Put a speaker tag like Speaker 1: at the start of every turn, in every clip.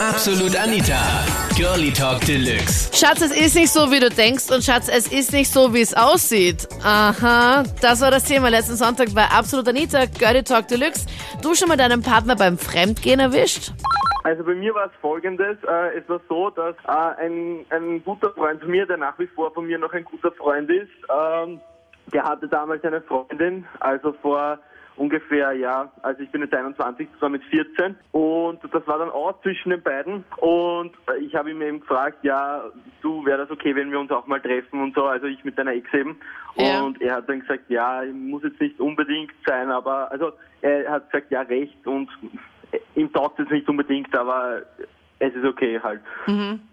Speaker 1: Absolut Anita. Girlie Talk Deluxe.
Speaker 2: Schatz, es ist nicht so, wie du denkst und Schatz, es ist nicht so, wie es aussieht. Aha, das war das Thema letzten Sonntag bei Absolut Anita, Girlie Talk Deluxe. Du schon mal deinen Partner beim Fremdgehen erwischt?
Speaker 3: Also bei mir war es folgendes, äh, es war so, dass äh, ein, ein guter Freund von mir, der nach wie vor von mir noch ein guter Freund ist, ähm, der hatte damals eine Freundin, also vor ungefähr, ja, also ich bin jetzt 21, das war mit 14 und das war dann aus zwischen den beiden und ich habe ihm eben gefragt, ja, du, wäre das okay, wenn wir uns auch mal treffen und so, also ich mit deiner Ex eben
Speaker 2: Ja.
Speaker 3: und er hat dann gesagt, ja, muss jetzt nicht unbedingt sein, aber, also er hat gesagt, ja, recht und ihm taugt es nicht unbedingt, aber es ist okay halt.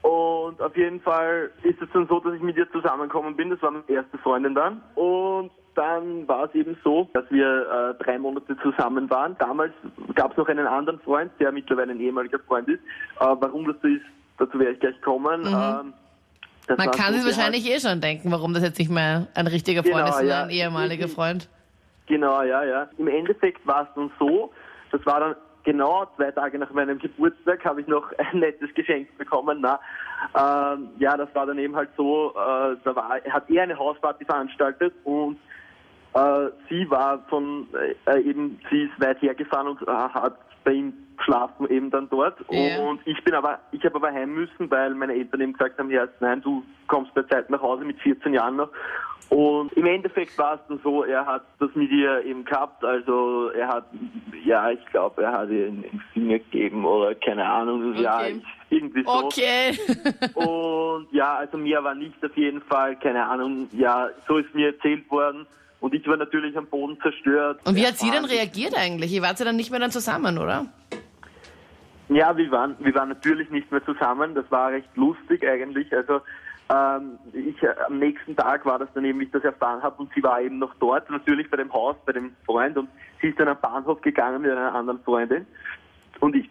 Speaker 3: Und auf jeden Fall ist es dann so, dass ich mit ihr zusammengekommen bin. Das war meine erste Freundin dann. Und dann war es eben so, dass wir äh, drei Monate zusammen waren. Damals gab es noch einen anderen Freund, der mittlerweile ein ehemaliger Freund ist. Äh, warum das so ist, dazu werde ich gleich kommen. Ähm, das
Speaker 2: Man kann sich wahrscheinlich eh schon denken, warum das jetzt nicht mehr ein richtiger Freund
Speaker 3: Genau,
Speaker 2: ist, sondern
Speaker 3: ja.
Speaker 2: ein ehemaliger Freund.
Speaker 3: Genau, ja, ja. Im Endeffekt war es dann so, das war dann genau zwei Tage nach meinem Geburtstag, habe ich noch ein nettes Geschenk bekommen. Na, ähm, ja, das war dann eben halt so, äh, da war, hat er eine Hausparty veranstaltet und sie war von, äh, eben, sie ist weit hergefahren und äh, hat bei ihm geschlafen eben dann dort.
Speaker 2: Ja.
Speaker 3: Und ich bin aber, ich habe aber heim müssen, weil meine Eltern eben gesagt haben, ja, nein, du kommst bei Zeit nach Hause mit 14 Jahren noch. Und im Endeffekt war es dann so, er hat das mit ihr eben gehabt, also er hat, ja, ich glaube, er hat ihr einen Finger gegeben oder keine Ahnung, ja,
Speaker 2: Okay.
Speaker 3: ich- irgendwie so.
Speaker 2: Okay.
Speaker 3: Und ja, also mir war nicht auf jeden Fall, keine Ahnung, ja, so ist mir erzählt worden. Und ich war natürlich am Boden zerstört.
Speaker 2: Und wie hat sie denn reagiert eigentlich? Ihr wart ja dann nicht mehr dann zusammen, oder?
Speaker 3: Ja, wir waren, wir waren natürlich nicht mehr zusammen. Das war recht lustig eigentlich. Also ähm, ich, äh, am nächsten Tag war das dann eben, wie ich das erfahren habe, und sie war eben noch dort, natürlich bei dem Haus, bei dem Freund. Und sie ist dann am Bahnhof gegangen mit einer anderen Freundin. Und ich,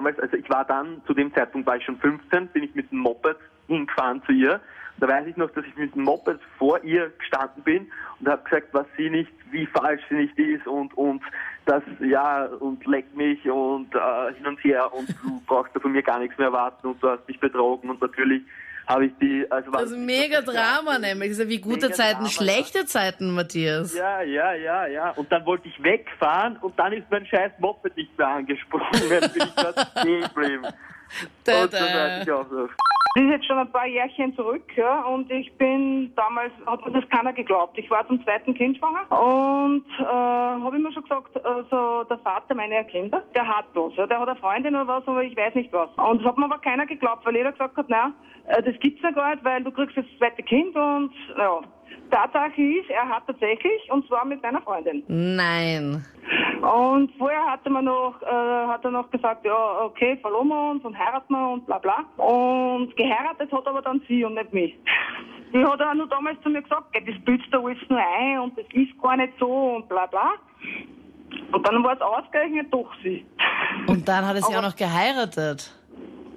Speaker 3: damals, also ich war dann, zu dem Zeitpunkt war ich schon 15, bin ich mit dem Moped hingefahren zu ihr. Da weiß ich noch, dass ich mit dem Moped vor ihr gestanden bin und habe gesagt, was sie nicht, wie falsch sie nicht ist und und das ja und leck mich und äh, hin und her und du brauchst da von mir gar nichts mehr erwarten und du hast mich betrogen und natürlich habe ich die also
Speaker 2: Das ist mega Drama nämlich. Das ist ja wie gute Zeiten,
Speaker 3: Drama,
Speaker 2: schlechte Zeiten, Matthias.
Speaker 3: ja, ja, ja, ja. Und dann wollte ich wegfahren und dann ist mein scheiß Moped nicht mehr angesprungen. Dann bin ich dort stehen geblieben. Und so
Speaker 2: da.
Speaker 3: weiß ich auch so.
Speaker 4: Das ist jetzt schon ein paar Jährchen zurück, ja, und ich bin damals, hat mir das keiner geglaubt. Ich war zum zweiten Kind schwanger und äh, habe immer schon gesagt, also der Vater meiner Kinder, der hat was, ja, der hat eine Freundin oder was, aber ich weiß nicht was. Und das hat mir aber keiner geglaubt, weil jeder gesagt hat, na, äh, das gibt's ja gar nicht, weil du kriegst das zweite Kind und ja. Tatsache ist, er hat tatsächlich, und zwar mit meiner Freundin.
Speaker 2: Nein.
Speaker 4: Und vorher hatte man noch, äh, hat er noch gesagt, ja, okay, verloben wir uns und heiraten wir und bla bla. Und geheiratet hat aber dann sie und nicht mich. Die hat er nur damals zu mir gesagt, "Geh, das bildest du alles nur ein und das ist gar nicht so und bla bla. Und dann war es ausgerechnet doch sie.
Speaker 2: Und dann hat er sie
Speaker 4: Aber-
Speaker 2: auch noch geheiratet.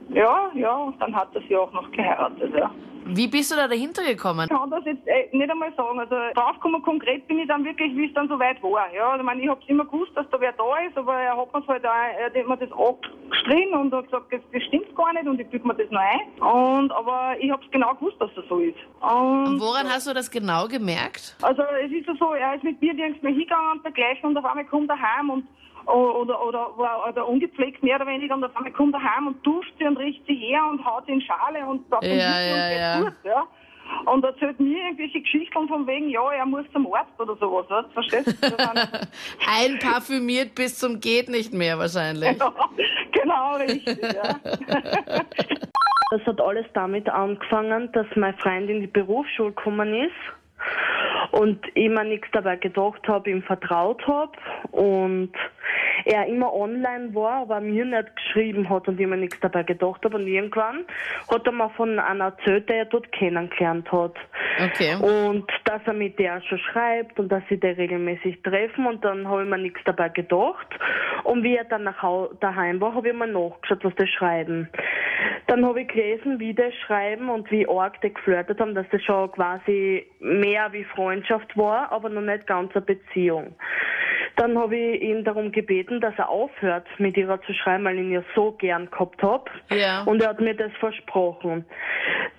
Speaker 4: Ja, ja, und dann hat er sie auch noch geheiratet, ja.
Speaker 2: Wie bist du da dahinter gekommen?
Speaker 4: Ich kann das jetzt äh, nicht einmal sagen. Also draufgekommen konkret bin ich dann wirklich, wie es dann soweit war. Ja, ich meine, ich habe immer gewusst, dass da wer da ist, aber er hat mir's halt auch, er hat mir das angestrichen und hat gesagt, das, das stimmt gar nicht und ich büge mir das noch ein. Und, aber ich habe es genau gewusst, dass das so ist. Und,
Speaker 2: Und woran hast du das genau gemerkt?
Speaker 4: also es ist ja so, er ist mit mir nirgends mehr hingegangen und dergleichen und auf einmal kommt er heim und oder, oder, war oder ungepflegt mehr oder weniger und auf einmal kommt er heim und duscht sie und riecht sie her und haut sie in Schale und sagt
Speaker 2: Ja,
Speaker 4: und
Speaker 2: ja,
Speaker 4: geht
Speaker 2: ja.
Speaker 4: gut, ja. Und erzählt mir irgendwelche Geschichten von wegen, ja, er muss zum Arzt oder sowas, weißt, verstehst du?
Speaker 2: Einparfümiert bis zum geht nicht mehr wahrscheinlich.
Speaker 4: ja, genau, richtig, ja.
Speaker 5: Das hat alles damit angefangen, dass mein Freund in die Berufsschule gekommen ist und ich mir nichts dabei gedacht habe, ihm vertraut habe und er immer online war, aber mir nicht geschrieben hat und ich mir nichts dabei gedacht habe und irgendwann hat er mir von einer erzählt, der er dort kennengelernt hat.
Speaker 2: Okay.
Speaker 5: Und dass er mit der schon schreibt und dass sie der regelmäßig treffen und dann habe ich mir nichts dabei gedacht. Und wie er dann nach daheim war, habe ich mal nachgeschaut, was die schreiben. Dann habe ich gelesen, wie die schreiben und wie arg die geflirtet haben, dass das schon quasi mehr wie Freundschaft war, aber noch nicht ganz eine Beziehung. Dann habe ich ihn darum gebeten, dass er aufhört, mit ihrer zu schreiben, weil ich ihn ja so gern gehabt habe.
Speaker 2: Ja.
Speaker 5: Und er hat mir das versprochen.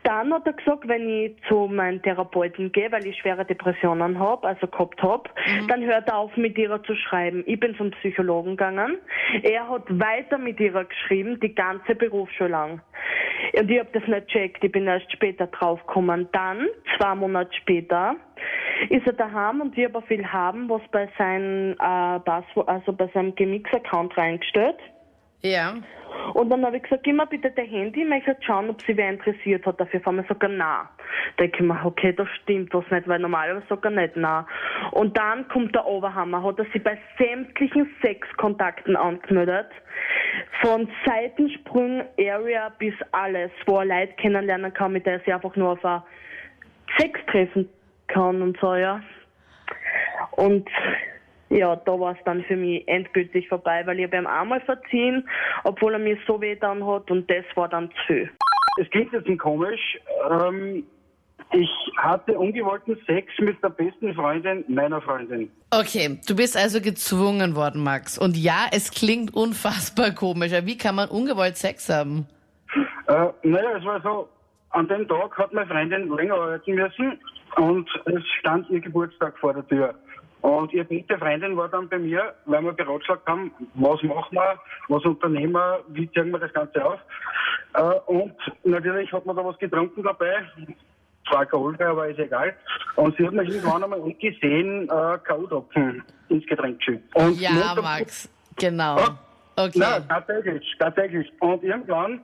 Speaker 5: Dann hat er gesagt, wenn ich zu meinem Therapeuten gehe, weil ich schwere Depressionen habe, also gehabt habe, dann hört er auf, mit ihrer zu schreiben. Ich bin zum Psychologen gegangen. Er hat weiter mit ihrer geschrieben, die ganze Berufsschule lang. Und ich habe das nicht checkt, ich bin erst später draufgekommen. Dann, zwei Monate später, ist er daheim und ich habe viel haben, was bei seinem äh, Passwort, also bei seinem Gemix-Account reingestellt.
Speaker 2: Ja.
Speaker 5: Und dann habe ich gesagt, gib mir bitte dein Handy, ich möchte schauen, ob sie wer interessiert hat dafür. Mir sagt er, nein. Denke ich mir, okay, da stimmt was nicht, weil normalerweise sagt er nicht, nein. Und dann kommt der Oberhammer, hat er sich bei sämtlichen Sexkontakten angemeldet. Von Seitensprung, Area bis alles, wo er Leute kennenlernen kann, mit der er sich einfach nur auf ein Sex treffen kann und so, ja. Und ja, da war es dann für mich endgültig vorbei, weil ich habe ihm einmal verziehen, obwohl er mir so weh dann hat und das war dann zu viel.
Speaker 6: Es klingt jetzt ein komisch. Ähm, ich hatte ungewollten Sex mit der besten Freundin meiner Freundin.
Speaker 2: Okay, du bist also gezwungen worden, Max. Und ja, es klingt unfassbar komisch. Aber wie kann man ungewollt Sex haben?
Speaker 6: Äh, naja, es war so, an dem Tag hat meine Freundin länger arbeiten müssen und es stand ihr Geburtstag vor der Tür. Und ihre beste Freundin war dann bei mir, weil wir beratschlagt haben, was machen wir, was unternehmen wir, wie ziehen wir das Ganze auf. Äh, und natürlich hat man da was getrunken dabei, zwar alkoholfrei, aber ist egal. Und sie hat mir irgendwann einmal gesehen, äh, K.O.-Tropfen ins Getränk geschüttet. Und
Speaker 2: Ja, Max. Genau.
Speaker 6: Ja.
Speaker 2: Okay.
Speaker 6: Nein, tatsächlich, tatsächlich. Und irgendwann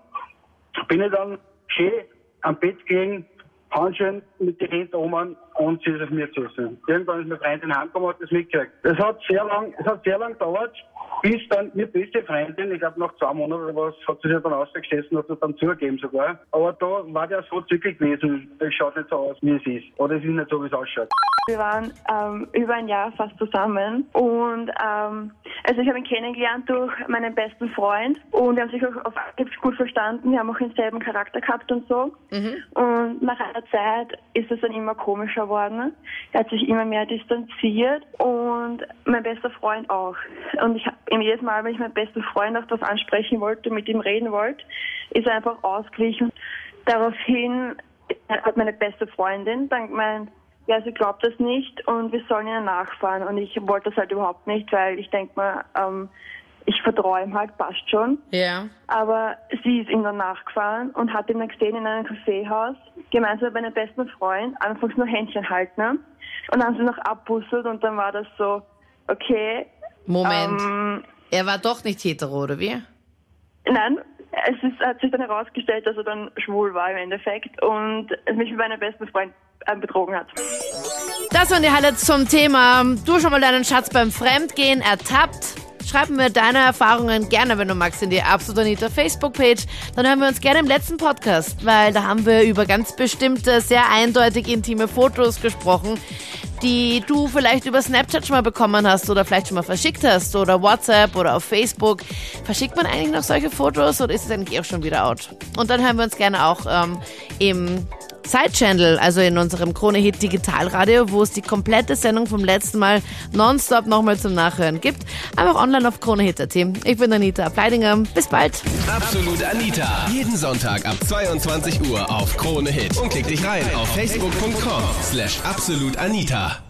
Speaker 6: bin ich dann schön am Bett gelegen, Handschellen mit den Händen oben und sie ist auf mir gesessen. Irgendwann ist meine Freundin heimgekommen und hat das mitgekriegt. Es hat sehr lang, es hat sehr lang gedauert, bis dann ihre beste Freundin, ich glaube nach zwei Monaten oder was, hat sie sich dann ausgesessen und hat das dann zugegeben sogar. Aber da war der so zügig gewesen, es schaut nicht so aus, wie es ist. Oder es ist nicht so, wie es ausschaut.
Speaker 7: Wir waren ähm, über ein Jahr fast zusammen und ähm, also ich habe ihn kennengelernt durch meinen besten Freund und wir haben sich auch auf Anhieb gut verstanden. Wir haben auch denselben Charakter gehabt und so. Und nach einer Zeit ist es dann immer komischer geworden. Er hat sich immer mehr distanziert und mein bester Freund auch. Und ich jedes Mal, wenn ich meinen besten Freund auf das ansprechen wollte, mit ihm reden wollte, ist er einfach ausgewichen. Daraufhin hat meine beste Freundin dann gemeint, ja, sie glaubt das nicht und wir sollen ihnen nachfahren. Und ich wollte das halt überhaupt nicht, weil ich denke mal, ähm, ich vertraue ihm halt, passt schon.
Speaker 2: Ja.
Speaker 7: Aber sie ist ihm dann nachgefahren und hat ihn dann gesehen in einem Kaffeehaus, gemeinsam mit meinem besten Freund, anfangs nur Händchen halten. Und dann haben sie noch abbusselt und dann war das so, okay,
Speaker 2: Moment.
Speaker 7: ähm,
Speaker 2: er war doch nicht hetero, oder wie?
Speaker 7: Nein, es ist, hat sich dann herausgestellt, dass er dann schwul war im Endeffekt und mich mit meinem besten Freund äh, betrogen hat.
Speaker 2: Das waren die Highlights zum Thema. Du schon mal deinen Schatz beim Fremdgehen ertappt. Schreib mir deine Erfahrungen gerne, wenn du magst, in die Absolut Anita Facebook-Page. Dann hören wir uns gerne im letzten Podcast, weil da haben wir über ganz bestimmte, sehr eindeutig intime Fotos gesprochen, die du vielleicht über Snapchat schon mal bekommen hast oder vielleicht schon mal verschickt hast oder WhatsApp oder auf Facebook. Verschickt man eigentlich noch solche Fotos oder ist es eigentlich auch schon wieder out? Und dann hören wir uns gerne auch ähm, im Side-Channel, also in unserem Krone-Hit Digitalradio, wo es die komplette Sendung vom letzten Mal nonstop nochmal zum Nachhören gibt. Auch online auf KroneHit.at. Ich bin Anita Pleidinger. Bis bald.
Speaker 1: Absolut Anita. Jeden Sonntag ab 22 Uhr auf Krone Hit. Und klick dich rein auf facebook.com slash absolutanita.